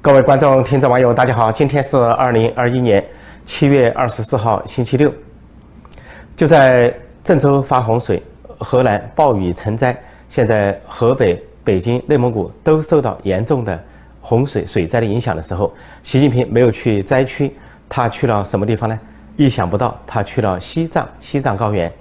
各位观众、听众、网友，大家好！今天是二零二一年七月二十四号，星期六。就在郑州发洪水，河南暴雨成灾，现在河北、北京、内蒙古都受到严重的洪水水灾的影响的时候，习近平没有去灾区，他去了什么地方呢？意想不到，他去了西藏，西藏高原。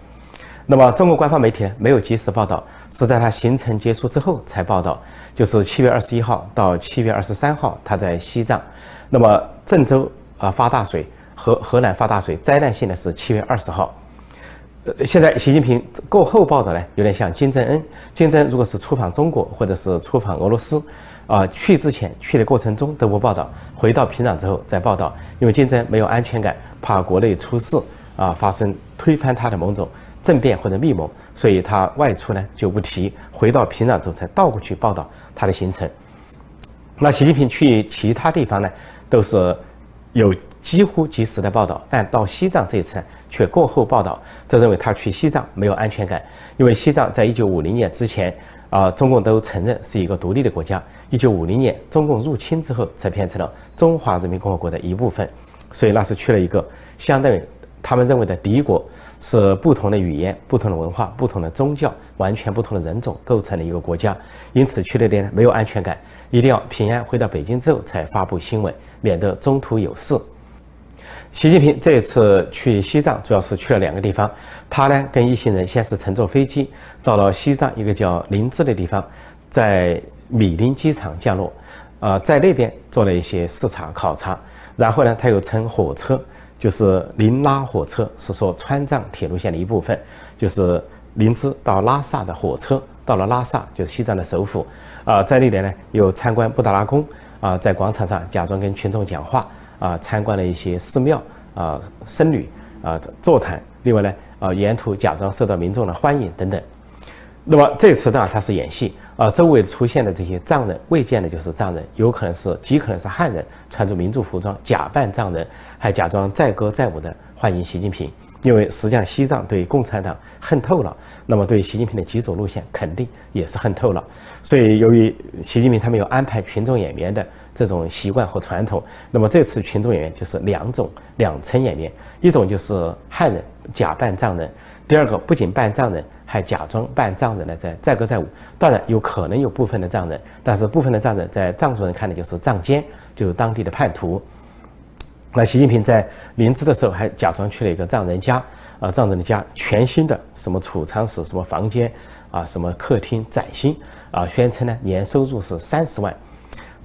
那么，中国官方媒体，没有及时报道。是在他行程结束之后才报道，就是七月二十一号到七月二十三号，他在西藏。那么郑州啊发大水，河河南发大水，灾难性的是七月二十号。呃，现在习近平过后报道呢，有点像金正恩。金正恩如果是出访中国或者是出访俄罗斯，啊，去之前去的过程中都不报道，回到平壤之后再报道，因为金正恩没有安全感，怕国内出事啊，发生推翻他的某种。政变或者密谋，所以他外出呢就不提，回到平壤之后才倒过去报道他的行程。那习近平去其他地方呢，都是有几乎及时的报道，但到西藏这一次却过后报道，这认为他去西藏没有安全感，因为西藏在一九五零年之前啊，中共都承认是一个独立的国家，一九五零年中共入侵之后才变成了中华人民共和国的一部分，所以那是去了一个相当于他们认为的敌国。是不同的语言、不同的文化、不同的宗教、完全不同的人种构成的一个国家，因此去那边没有安全感，一定要平安回到北京之后才发布新闻，免得中途有事。习近平这次去西藏，主要是去了两个地方。他呢跟一行人先是乘坐飞机到了西藏一个叫林芝的地方，在米林机场降落，呃，在那边做了一些视察考察，然后呢他又乘火车。就是林拉火车是说川藏铁路线的一部分，就是林芝到拉萨的火车到了拉萨，就是西藏的首府，啊，在那边呢又参观布达拉宫，啊，在广场上假装跟群众讲话，啊，参观了一些寺庙，啊，僧侣，啊，座谈，另外呢，啊，沿途假装受到民众的欢迎等等。那么这次呢，他是演戏。啊，周围出现的这些藏人，未见的就是藏人，有可能是极可能是汉人，穿着民族服装，假扮藏人，还假装载歌载舞的欢迎习近平。因为实际上西藏对共产党恨透了，那么对习近平的几种路线肯定也是恨透了。所以由于习近平他没有安排群众演员的这种习惯和传统，那么这次群众演员就是两种两层演员，一种就是汉人假扮藏人，第二个不仅扮藏人。还假装扮藏人呢，在载歌载舞。当然有可能有部分的藏人，但是部分的藏人在藏族人看的就是藏奸，就是当地的叛徒。那习近平在临淄的时候还假装去了一个藏人家，啊，藏人的家全新的什么储藏室、什么房间啊、什么客厅崭新啊，宣称呢年收入是三十万，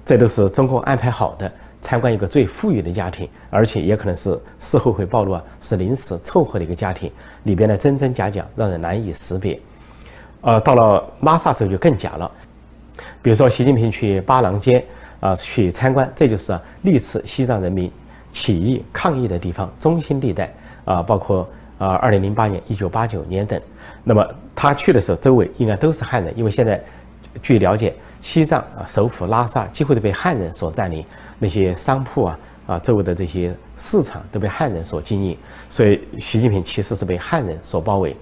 这都是中共安排好的。参观一个最富裕的家庭，而且也可能是事后会暴露啊，是临时凑合的一个家庭，里边的真真假假让人难以识别。呃，到了拉萨之后就更假了，比如说习近平去巴郎街啊去参观，这就是历次西藏人民起义抗议的地方中心地带啊，包括啊二零零八年、一九八九年等。那么他去的时候，周围应该都是汉人，因为现在据了解，西藏啊首府拉萨几乎都被汉人所占领。那些商铺啊啊，周围的这些市场都被汉人所经营，所以习近平其实是被汉人所包围。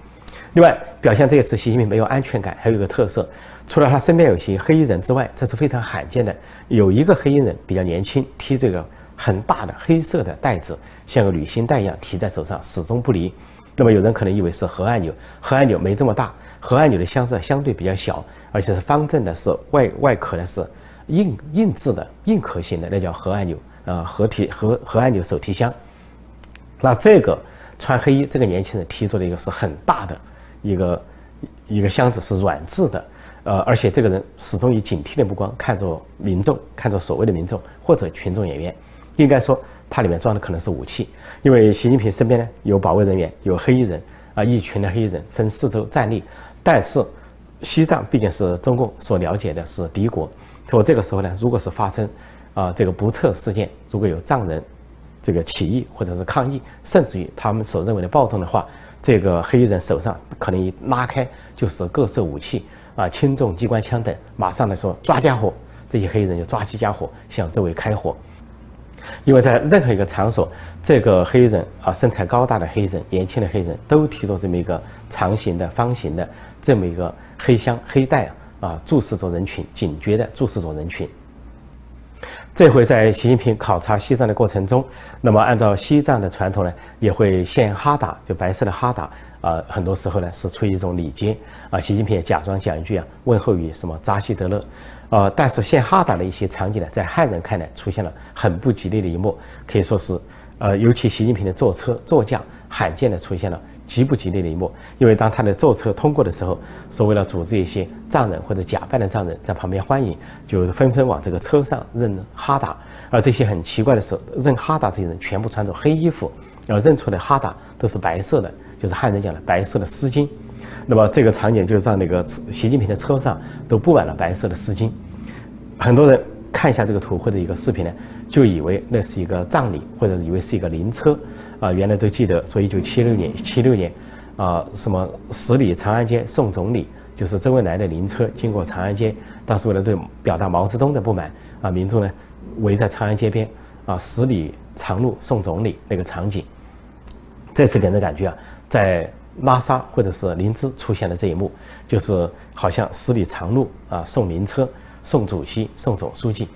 另外，表现这一次习近平没有安全感，还有一个特色，除了他身边有些黑衣人之外，这是非常罕见的。有一个黑衣人比较年轻，提这个很大的黑色的袋子，像个旅行袋一样提在手上，始终不离。那么有人可能以为是核按钮，核按钮没这么大，核按钮的箱子相对比较小，而且是方正的，是外外壳呢是。硬硬质的硬壳型的那叫核按钮啊，核提核核按钮手提箱。那这个穿黑衣这个年轻人提着的一个是很大的一个一个箱子，是软质的。呃，而且这个人始终以警惕的目光看着民众，看着所谓的民众或者群众演员。应该说，它里面装的可能是武器，因为习近平身边呢有保卫人员，有黑衣人啊，一群的黑衣人分四周站立，但是。西藏毕竟是中共所了解的是敌国，说这个时候呢，如果是发生啊这个不测事件，如果有藏人这个起义或者是抗议，甚至于他们所认为的暴动的话，这个黑衣人手上可能一拉开就是各色武器啊，轻重机关枪等，马上来说抓家伙，这些黑衣人就抓起家伙向周围开火。因为在任何一个场所，这个黑人啊，身材高大的黑人，年轻的黑人，都提着这么一个长形的、方形的这么一个黑箱、黑袋啊，啊注视着人群，警觉的注视着人群。这回在习近平考察西藏的过程中，那么按照西藏的传统呢，也会献哈达，就白色的哈达啊，很多时候呢是出于一种礼节啊。习近平也假装讲一句啊，问候语什么扎西德勒，呃，但是献哈达的一些场景呢，在汉人看来出现了很不吉利的一幕，可以说是，呃，尤其习近平的坐车座驾罕见的出现了。极不吉利的一幕，因为当他的坐车通过的时候，说为了组织一些藏人或者假扮的藏人在旁边欢迎，就纷纷往这个车上扔哈达。而这些很奇怪的是，扔哈达这些人全部穿着黑衣服，然后认出的哈达都是白色的，就是汉人讲的白色的丝巾。那么这个场景就让那个习近平的车上都布满了白色的丝巾。很多人看一下这个图或者一个视频呢，就以为那是一个葬礼，或者以为是一个灵车。啊，原来都记得说，一九七六年，七六年，啊，什么十里长安街送总理，就是周恩来的灵车经过长安街，当时为了对表达毛泽东的不满，啊，民众呢围在长安街边，啊，十里长路送总理那个场景，这次给人的感觉啊，在拉萨或者是林芝出现的这一幕，就是好像十里长路啊送灵车，送主席，送总书记，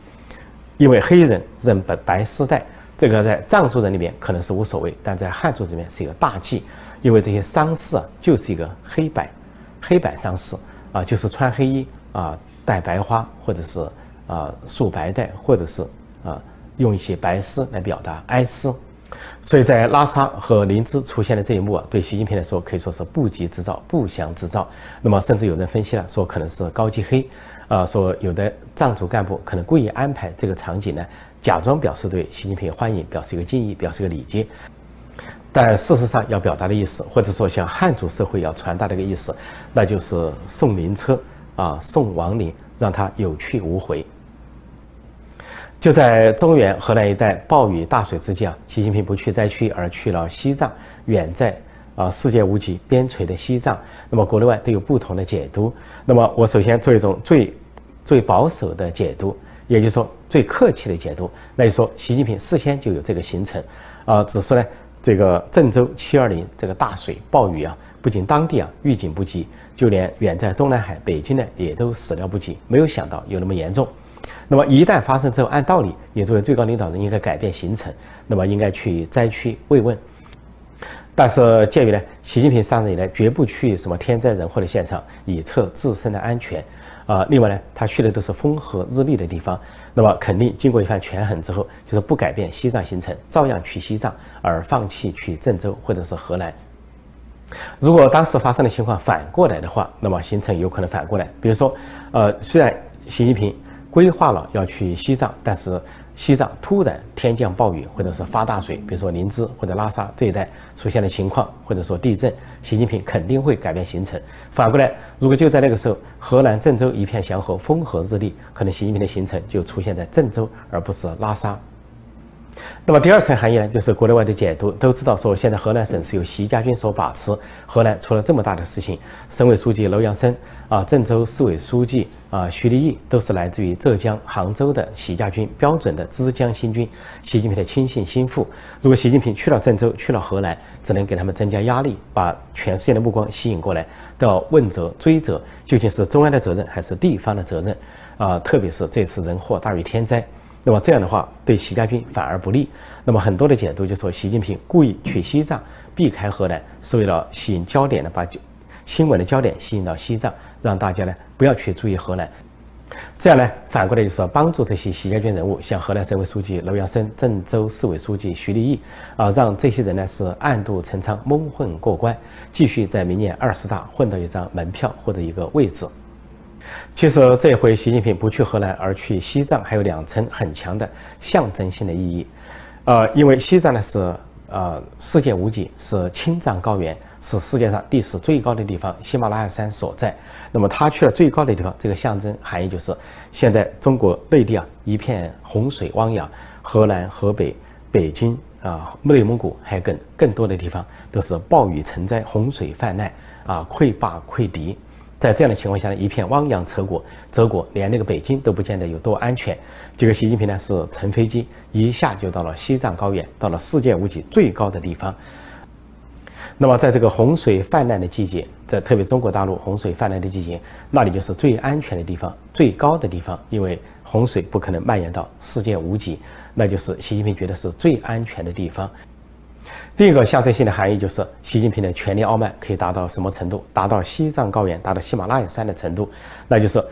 因为黑人认白白丝带。这个在藏族人里面可能是无所谓，但在汉族里面是一个大忌，因为这些丧事啊就是一个黑白，黑白丧事啊，就是穿黑衣啊，戴白花，或者是啊束白带，或者是啊用一些白丝来表达哀思。所以在拉萨和林芝出现的这一幕啊，对习近平来说可以说是不吉之兆、不祥之兆。那么甚至有人分析了，说可能是高级黑，啊，说有的藏族干部可能故意安排这个场景呢。假装表示对习近平欢迎，表示一个敬意，表示一个礼节，但事实上要表达的意思，或者说向汉族社会要传达的一个意思，那就是送灵车啊，送亡灵，让他有去无回。就在中原河南一带暴雨大水之际啊，习近平不去灾区，而去了西藏，远在啊世界无极边陲的西藏。那么国内外都有不同的解读。那么我首先做一种最最保守的解读。也就是说，最客气的解读，那就说习近平事先就有这个行程，啊，只是呢，这个郑州七二零这个大水暴雨啊，不仅当地啊预警不及，就连远在中南海北京呢也都始料不及，没有想到有那么严重。那么一旦发生之后，按道理，你作为最高领导人应该改变行程，那么应该去灾区慰问。但是鉴于呢，习近平上任以来绝不去什么天灾人祸的现场，以测自身的安全。啊，另外呢，他去的都是风和日丽的地方，那么肯定经过一番权衡之后，就是不改变西藏行程，照样去西藏，而放弃去郑州或者是河南。如果当时发生的情况反过来的话，那么行程有可能反过来，比如说，呃，虽然习近平规划了要去西藏，但是。西藏突然天降暴雨，或者是发大水，比如说林芝或者拉萨这一带出现了情况，或者说地震，习近平肯定会改变行程。反过来，如果就在那个时候，河南郑州一片祥和，风和日丽，可能习近平的行程就出现在郑州，而不是拉萨。那么第二层含义呢，就是国内外的解读都知道，说现在河南省是由习家军所把持。河南出了这么大的事情，省委书记楼阳生啊，郑州市委书记啊徐立毅都是来自于浙江杭州的习家军，标准的枝江新军，习近平的亲信心腹。如果习近平去了郑州，去了河南，只能给他们增加压力，把全世界的目光吸引过来，都要问责追责，究竟是中央的责任还是地方的责任？啊，特别是这次人祸大于天灾。那么这样的话，对习家军反而不利。那么很多的解读就说，习近平故意去西藏，避开河南，是为了吸引焦点呢，把新闻的焦点吸引到西藏，让大家呢不要去注意河南。这样呢，反过来就是帮助这些习家军人物，像河南省委书记楼阳生、郑州市委书记徐立毅啊，让这些人呢是暗度陈仓、蒙混过关，继续在明年二十大混到一张门票或者一个位置。其实这回习近平不去河南而去西藏，还有两层很强的象征性的意义。呃，因为西藏呢是呃世界无极，是青藏高原，是世界上地势最高的地方，喜马拉雅山所在。那么他去了最高的地方，这个象征含义就是现在中国内地啊一片洪水汪洋，河南、河北、北京啊、内蒙古还有更更多的地方都是暴雨成灾，洪水泛滥啊，溃坝溃堤。在这样的情况下呢，一片汪洋泽国，泽国连那个北京都不见得有多安全。这个习近平呢是乘飞机一下就到了西藏高原，到了世界屋脊最高的地方。那么在这个洪水泛滥的季节，在特别中国大陆洪水泛滥的季节，那里就是最安全的地方、最高的地方，因为洪水不可能蔓延到世界无极，那就是习近平觉得是最安全的地方。另一个象征性的含义就是，习近平的权力傲慢可以达到什么程度？达到西藏高原、达到喜马拉雅山的程度，那就是，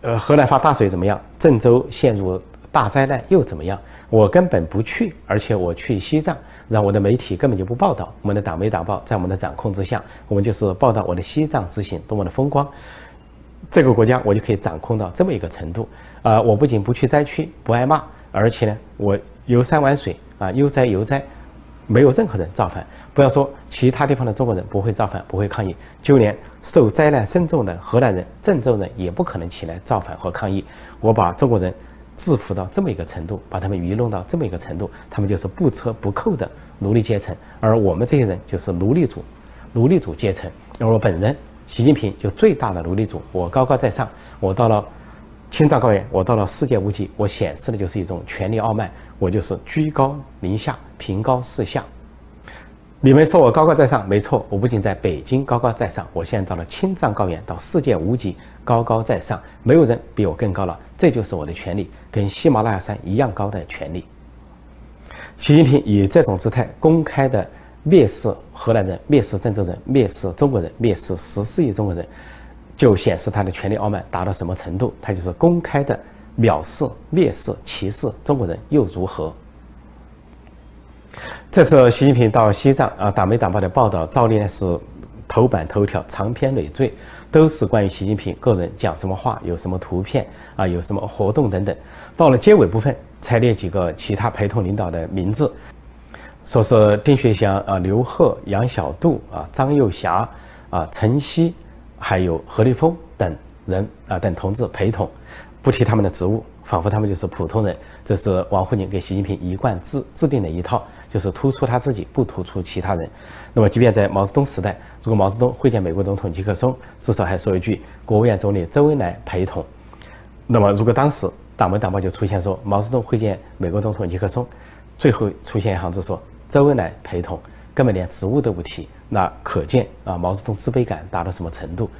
呃，河南发大水怎么样？郑州陷入大灾难又怎么样？我根本不去，而且我去西藏，让我的媒体根本就不报道。我们的党媒党报在我们的掌控之下，我们就是报道我的西藏之行多么的风光。这个国家我就可以掌控到这么一个程度啊！我不仅不去灾区，不挨骂，而且呢，我游山玩水啊，悠哉悠哉。没有任何人造反，不要说其他地方的中国人不会造反、不会抗议，就连受灾难深重的河南人、郑州人也不可能起来造反和抗议。我把中国人制服到这么一个程度，把他们愚弄到这么一个程度，他们就是不折不扣的奴隶阶层，而我们这些人就是奴隶主、奴隶主阶层。而我本人习近平就最大的奴隶主，我高高在上，我到了青藏高原，我到了世界无极，我显示的就是一种权力傲慢。我就是居高临下，平高四下。你们说我高高在上，没错。我不仅在北京高高在上，我现在到了青藏高原，到世界无极，高高在上，没有人比我更高了。这就是我的权利，跟喜马拉雅山一样高的权利。习近平以这种姿态公开的蔑视河南人、蔑视郑州人、蔑视中国人、蔑视十四亿中国人，就显示他的权力傲慢达到什么程度。他就是公开的。藐视、蔑视、歧视中国人又如何？这次习近平到西藏啊，党媒党报的报道照例呢是头版头条，长篇累赘，都是关于习近平个人讲什么话，有什么图片啊，有什么活动等等。到了结尾部分，才列几个其他陪同领导的名字，说是丁薛祥啊、刘鹤、杨晓渡啊、张又侠啊、陈希，还有何立峰等人啊等同志陪同。不提他们的职务，仿佛他们就是普通人。这是王沪宁给习近平一贯制制定的一套，就是突出他自己，不突出其他人。那么，即便在毛泽东时代，如果毛泽东会见美国总统尼克松，至少还说一句“国务院总理周恩来陪同”。那么，如果当时党媒党报就出现说毛泽东会见美国总统尼克松，最后出现一行字说“周恩来陪同”，根本连职务都不提，那可见啊，毛泽东自卑感达到什么程度？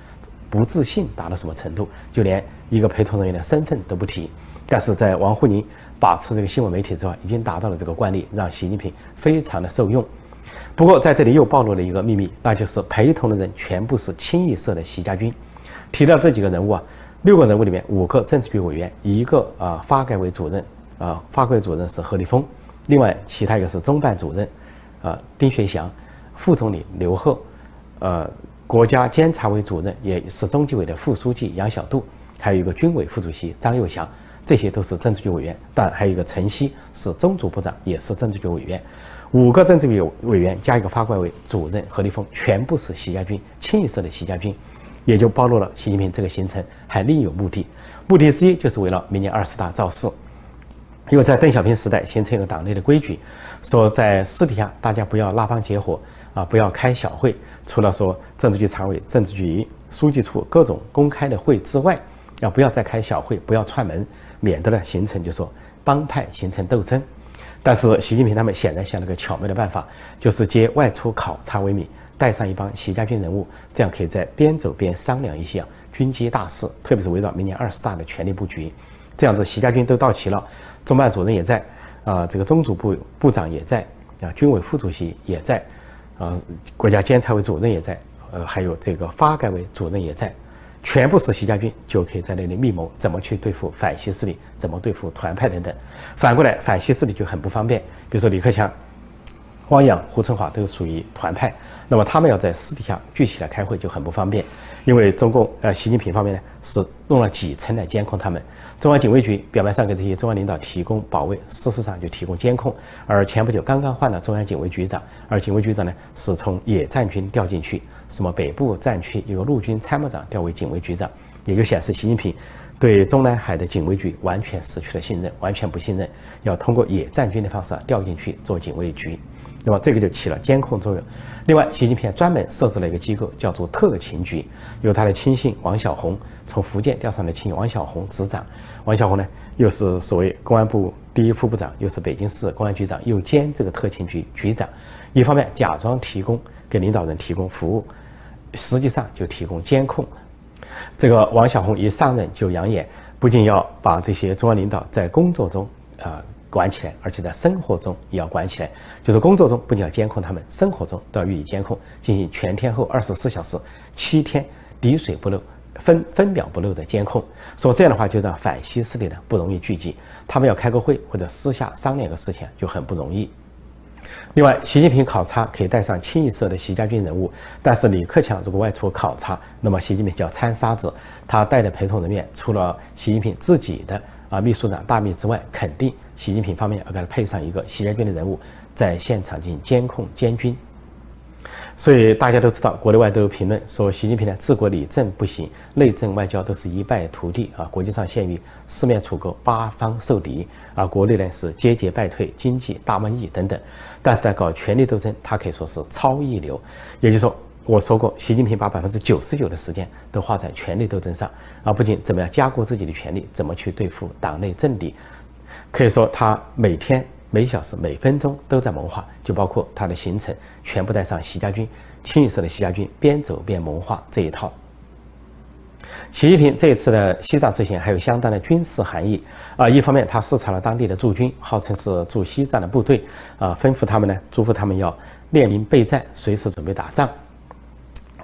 不自信达到什么程度？就连一个陪同人员的身份都不提。但是在王沪宁把持这个新闻媒体之外，已经达到了这个惯例，让习近平非常的受用。不过在这里又暴露了一个秘密，那就是陪同的人全部是清一色的习家军。提到这几个人物啊，六个人物里面五个政治局委员，一个啊发改委主任啊发改委主任是何立峰，另外其他一个是中办主任啊丁薛祥，副总理刘鹤，呃。国家监察委主任也是中纪委的副书记杨晓渡，还有一个军委副主席张又祥，这些都是政治局委员。但还有一个陈希是中组部长，也是政治局委员。五个政治局委员加一个发改委主任何立峰，全部是习家军，清一色的习家军，也就暴露了习近平这个行程还另有目的。目的之一就是为了明年二十大造势。因为在邓小平时代形成一个党内的规矩，说在私底下大家不要拉帮结伙啊，不要开小会。除了说政治局常委、政治局书记处各种公开的会之外，要不要再开小会，不要串门，免得呢形成就说帮派形成斗争。但是习近平他们显然想了个巧妙的办法，就是借外出考察为名，带上一帮习家军人物，这样可以在边走边商量一些军机大事，特别是围绕明年二十大的权力布局。这样子，习家军都到齐了，中办主任也在，啊，这个中组部部长也在，啊，军委副主席也在。啊，国家监察委主任也在，呃，还有这个发改委主任也在，全部是习家军，就可以在那里密谋怎么去对付反西势力，怎么对付团派等等。反过来，反西势力就很不方便，比如说李克强、汪洋、胡春华都属于团派，那么他们要在私底下聚起来开会就很不方便，因为中共呃习近平方面呢是用了几层来监控他们。中央警卫局表面上给这些中央领导提供保卫，事实上就提供监控。而前不久刚刚换了中央警卫局长，而警卫局长呢是从野战军调进去，什么北部战区有个陆军参谋长调为警卫局长，也就显示习近平对中南海的警卫局完全失去了信任，完全不信任，要通过野战军的方式调进去做警卫局。那么这个就起了监控作用。另外，习近平专门设置了一个机构，叫做特勤局，由他的亲信王小红从福建调上的亲王小红执掌。王小红呢，又是所谓公安部第一副部长，又是北京市公安局长，又兼这个特勤局局长。一方面假装提供给领导人提供服务，实际上就提供监控。这个王小红一上任就扬言，不仅要把这些中央领导在工作中啊管起来，而且在生活中也要管起来。就是工作中不仅要监控他们，生活中都要予以监控，进行全天候二十四小时、七天滴水不漏、分分秒不漏的监控。说这样的话，就让反西势力呢不容易聚集，他们要开个会或者私下商量个事情就很不容易。另外，习近平考察可以带上清一色的习家军人物，但是李克强如果外出考察，那么习近平叫掺沙子。他带的陪同人员除了习近平自己的啊秘书长大秘之外，肯定习近平方面要给他配上一个习家军的人物，在现场进行监控监军。所以大家都知道，国内外都有评论说，习近平的治国理政不行，内政外交都是一败涂地啊！国际上陷于四面楚歌、八方受敌啊！国内呢是节节败退、经济大瘟疫等等。但是在搞权力斗争，他可以说是超一流。也就是说，我说过，习近平把百分之九十九的时间都花在权力斗争上啊！不仅怎么样加固自己的权力，怎么去对付党内政敌，可以说他每天。每小时每分钟都在谋划，就包括他的行程，全部带上习家军，清一色的习家军，边走边谋划这一套。习近平这一次的西藏之行还有相当的军事含义啊，一方面他视察了当地的驻军，号称是驻西藏的部队啊，吩咐他们呢，嘱咐他们要练兵备战，随时准备打仗，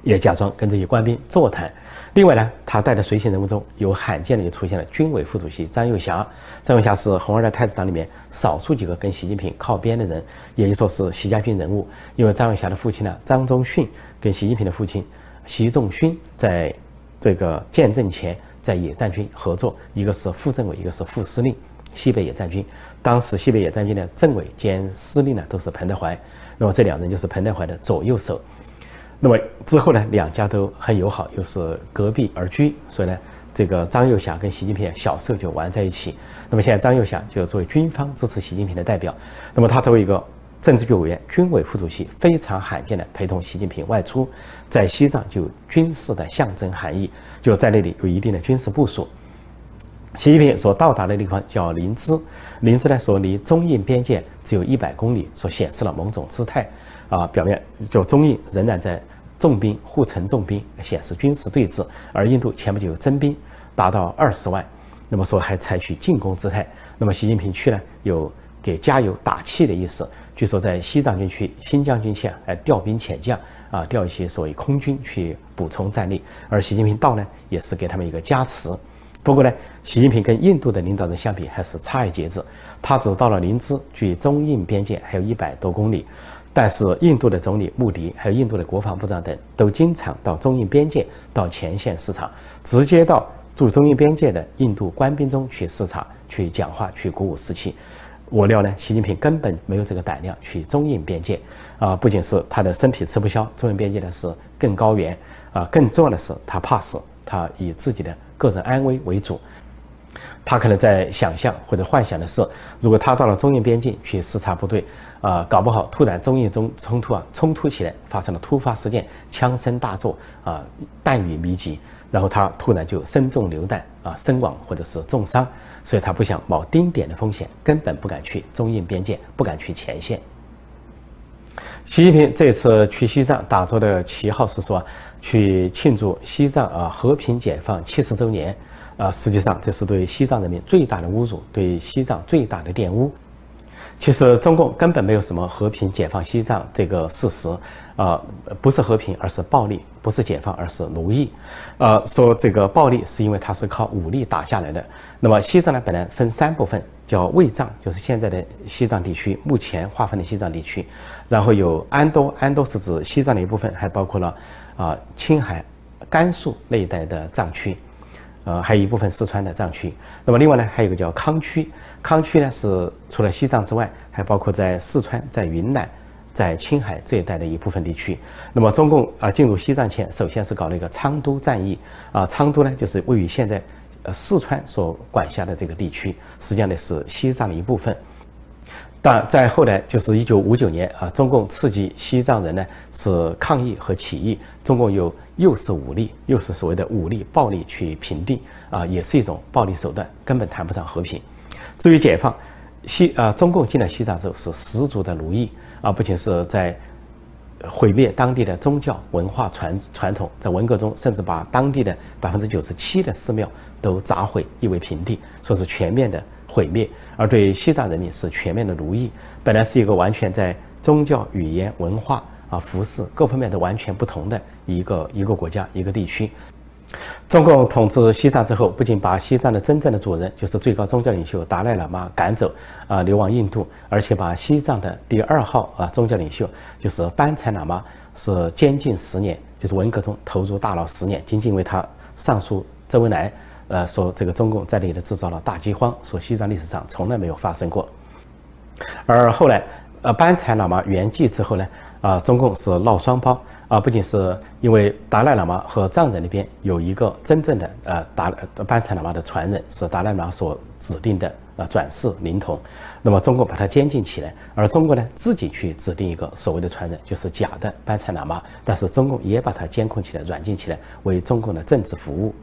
也假装跟这些官兵座谈。另外呢，他带的随行人物中有罕见的就出现了军委副主席张又侠。张又侠是红二代太子党里面少数几个跟习近平靠边的人，也就说是习家军人物。因为张又侠的父亲呢，张宗逊跟习近平的父亲习仲勋在这个建政前在野战军合作，一个是副政委，一个是副司令，西北野战军。当时西北野战军的政委兼司令呢都是彭德怀，那么这两人就是彭德怀的左右手。那么之后呢，两家都很友好，又是隔壁而居，所以呢，这个张又侠跟习近平小时候就玩在一起。那么现在张又侠就作为军方支持习近平的代表，那么他作为一个政治局委员、军委副主席，非常罕见的陪同习近平外出，在西藏就有军事的象征含义，就在那里有一定的军事部署。习近平所到达的地方叫林芝，林芝呢说离中印边界只有一百公里，所显示了某种姿态。啊，表面就中印仍然在重兵护城重兵，显示军事对峙，而印度前不久有增兵达到二十万，那么说还采取进攻姿态。那么习近平去呢，有给加油打气的意思。据说在西藏军区、新疆军区啊，还调兵遣将啊，调一些所谓空军去补充战力。而习近平到呢，也是给他们一个加持。不过呢，习近平跟印度的领导人相比还是差一截子，他只到了林芝，距中印边界还有一百多公里。但是，印度的总理穆迪，还有印度的国防部长等，都经常到中印边界、到前线视察，直接到驻中印边界的印度官兵中去视察、去讲话、去鼓舞士气。我料呢，习近平根本没有这个胆量去中印边界，啊，不仅是他的身体吃不消，中印边界呢是更高原，啊，更重要的是他怕死，他以自己的个人安危为主。他可能在想象或者幻想的是，如果他到了中印边境去视察部队，啊，搞不好突然中印中冲突啊，冲突起来，发生了突发事件，枪声大作啊，弹雨密集，然后他突然就身中流弹啊，身亡或者是重伤，所以他不想冒丁点的风险，根本不敢去中印边界，不敢去前线。习近平这次去西藏打着的旗号是说，去庆祝西藏啊和平解放七十周年。啊，实际上这是对西藏人民最大的侮辱，对西藏最大的玷污。其实中共根本没有什么和平解放西藏这个事实，啊，不是和平，而是暴力；不是解放，而是奴役。呃，说这个暴力是因为它是靠武力打下来的。那么西藏呢，本来分三部分，叫卫藏，就是现在的西藏地区，目前划分的西藏地区。然后有安多，安多是指西藏的一部分，还包括了啊青海、甘肃那一带的藏区。呃，还有一部分四川的藏区。那么另外呢，还有一个叫康区。康区呢是除了西藏之外，还包括在四川、在云南、在青海这一带的一部分地区。那么中共啊进入西藏前，首先是搞了一个昌都战役。啊，昌都呢就是位于现在呃四川所管辖的这个地区，实际上呢是西藏的一部分。但在后来，就是一九五九年啊，中共刺激西藏人呢是抗议和起义，中共又又是武力，又是所谓的武力暴力去平定啊，也是一种暴力手段，根本谈不上和平。至于解放，西啊，中共进了西藏之后是十足的奴役啊，不仅是在毁灭当地的宗教文化传传统，在文革中甚至把当地的百分之九十七的寺庙都砸毁夷为平地，说是全面的毁灭。而对西藏人民是全面的奴役。本来是一个完全在宗教、语言、文化啊、服饰各方面都完全不同的一个一个国家、一个地区。中共统治西藏之后，不仅把西藏的真正的主人，就是最高宗教领袖达赖喇嘛赶走，啊，流亡印度，而且把西藏的第二号啊宗教领袖，就是班禅喇嘛，是监禁十年，就是文革中投入大牢十年，仅仅为他上诉周恩来，呃，说这个中共在那里制造了大饥荒，说西藏历史上从来没有发生过。而后来，呃，班禅喇嘛圆寂之后呢，啊，中共是闹双胞。啊，不仅是因为达赖喇嘛和藏人那边有一个真正的呃达班禅喇嘛的传人，是达赖喇嘛所指定的呃转世灵童，那么中国把他监禁起来，而中国呢自己去指定一个所谓的传人，就是假的班禅喇嘛，但是中共也把他监控起来、软禁起来，为中共的政治服务。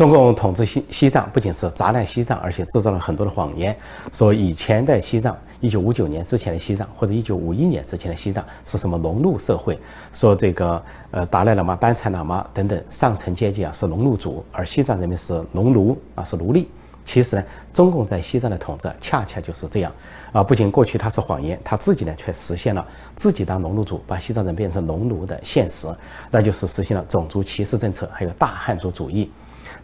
中共统治西西藏，不仅是砸烂西藏，而且制造了很多的谎言，说以前的西藏。一九五九年之前的西藏，或者一九五一年之前的西藏是什么农奴社会？说这个呃达赖喇嘛、班禅喇嘛等等上层阶级啊是农奴主，而西藏人民是农奴啊是奴隶。其实呢，中共在西藏的统治恰恰就是这样啊！不仅过去它是谎言，他自己呢却实现了自己当农奴主，把西藏人变成农奴的现实，那就是实现了种族歧视政策，还有大汉族主义。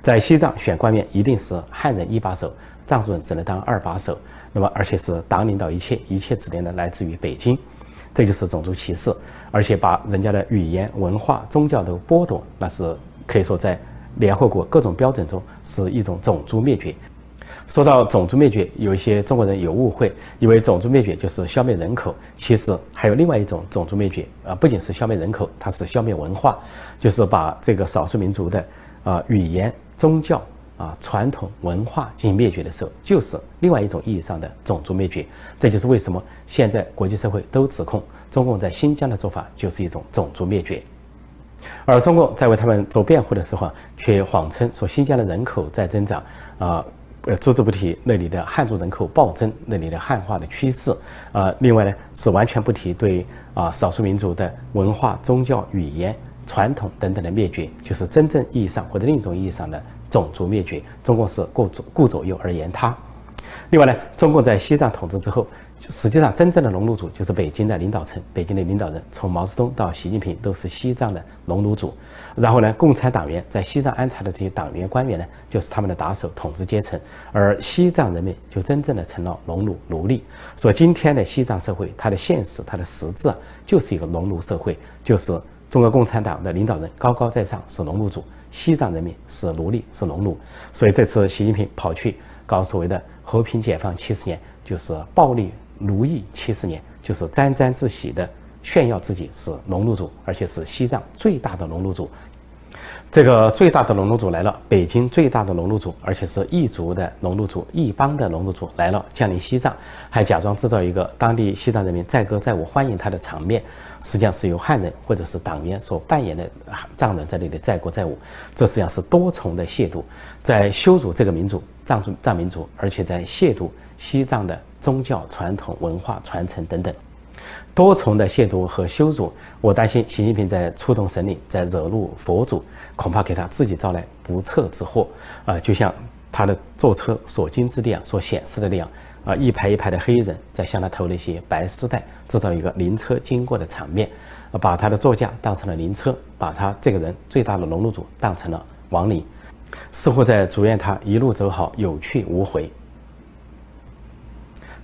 在西藏选官员一定是汉人一把手，藏族人只能当二把手。那么，而且是党领导一切，一切指令呢来自于北京，这就是种族歧视，而且把人家的语言、文化、宗教都剥夺，那是可以说在联合国各种标准中是一种种族灭绝。说到种族灭绝，有一些中国人有误会，以为种族灭绝就是消灭人口，其实还有另外一种种族灭绝啊，不仅是消灭人口，它是消灭文化，就是把这个少数民族的啊语言、宗教。啊，传统文化进行灭绝的时候，就是另外一种意义上的种族灭绝。这就是为什么现在国际社会都指控中共在新疆的做法就是一种种族灭绝。而中共在为他们做辩护的时候，却谎称说新疆的人口在增长，啊，呃，只字不提那里的汉族人口暴增，那里的汉化的趋势，啊，另外呢是完全不提对啊少数民族的文化、宗教、语言、传统等等的灭绝，就是真正意义上或者另一种意义上的。种族灭绝，中共是顾左顾左右而言他。另外呢，中共在西藏统治之后，实际上真正的农奴主就是北京的领导层，北京的领导人从毛泽东到习近平都是西藏的农奴主。然后呢，共产党员在西藏安插的这些党员官员呢，就是他们的打手、统治阶层，而西藏人民就真正的成了农奴奴隶。所以今天的西藏社会，它的现实、它的实质啊，就是一个农奴社会，就是中国共产党的领导人高高在上是农奴主。西藏人民是奴隶，是农奴，所以这次习近平跑去搞所谓的和平解放七十年，就是暴力奴役七十年，就是沾沾自喜的炫耀自己是农奴主，而且是西藏最大的农奴主。这个最大的农奴主来了，北京最大的农奴主，而且是异族的农奴主、异邦的农奴主来了，降临西藏，还假装制造一个当地西藏人民载歌载舞欢迎他的场面，实际上是由汉人或者是党员所扮演的藏人在那里载歌载舞，这实际上是多重的亵渎，在羞辱这个民族藏族藏民族，而且在亵渎西藏的宗教传统文化传承等等。多重的亵渎和羞辱，我担心习近平在触动神灵，在惹怒佛祖，恐怕给他自己招来不测之祸啊！就像他的坐车所经之地啊，所显示的那样啊，一排一排的黑人在向他投那些白丝带，制造一个灵车经过的场面，把他的座驾当成了灵车，把他这个人最大的农奴主当成了亡灵，似乎在祝愿他一路走好，有去无回。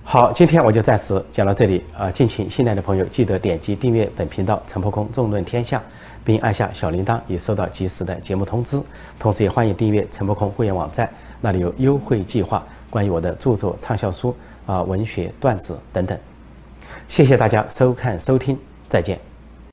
好，今天我就暂时讲到这里啊！敬请新来的朋友记得点击订阅本频道“陈破空纵论天下”，并按下小铃铛，以收到及时的节目通知。同时，也欢迎订阅陈破空会员网站，那里有优惠计划，关于我的著作、畅销书啊、文学段子等等。谢谢大家收看收听，再见。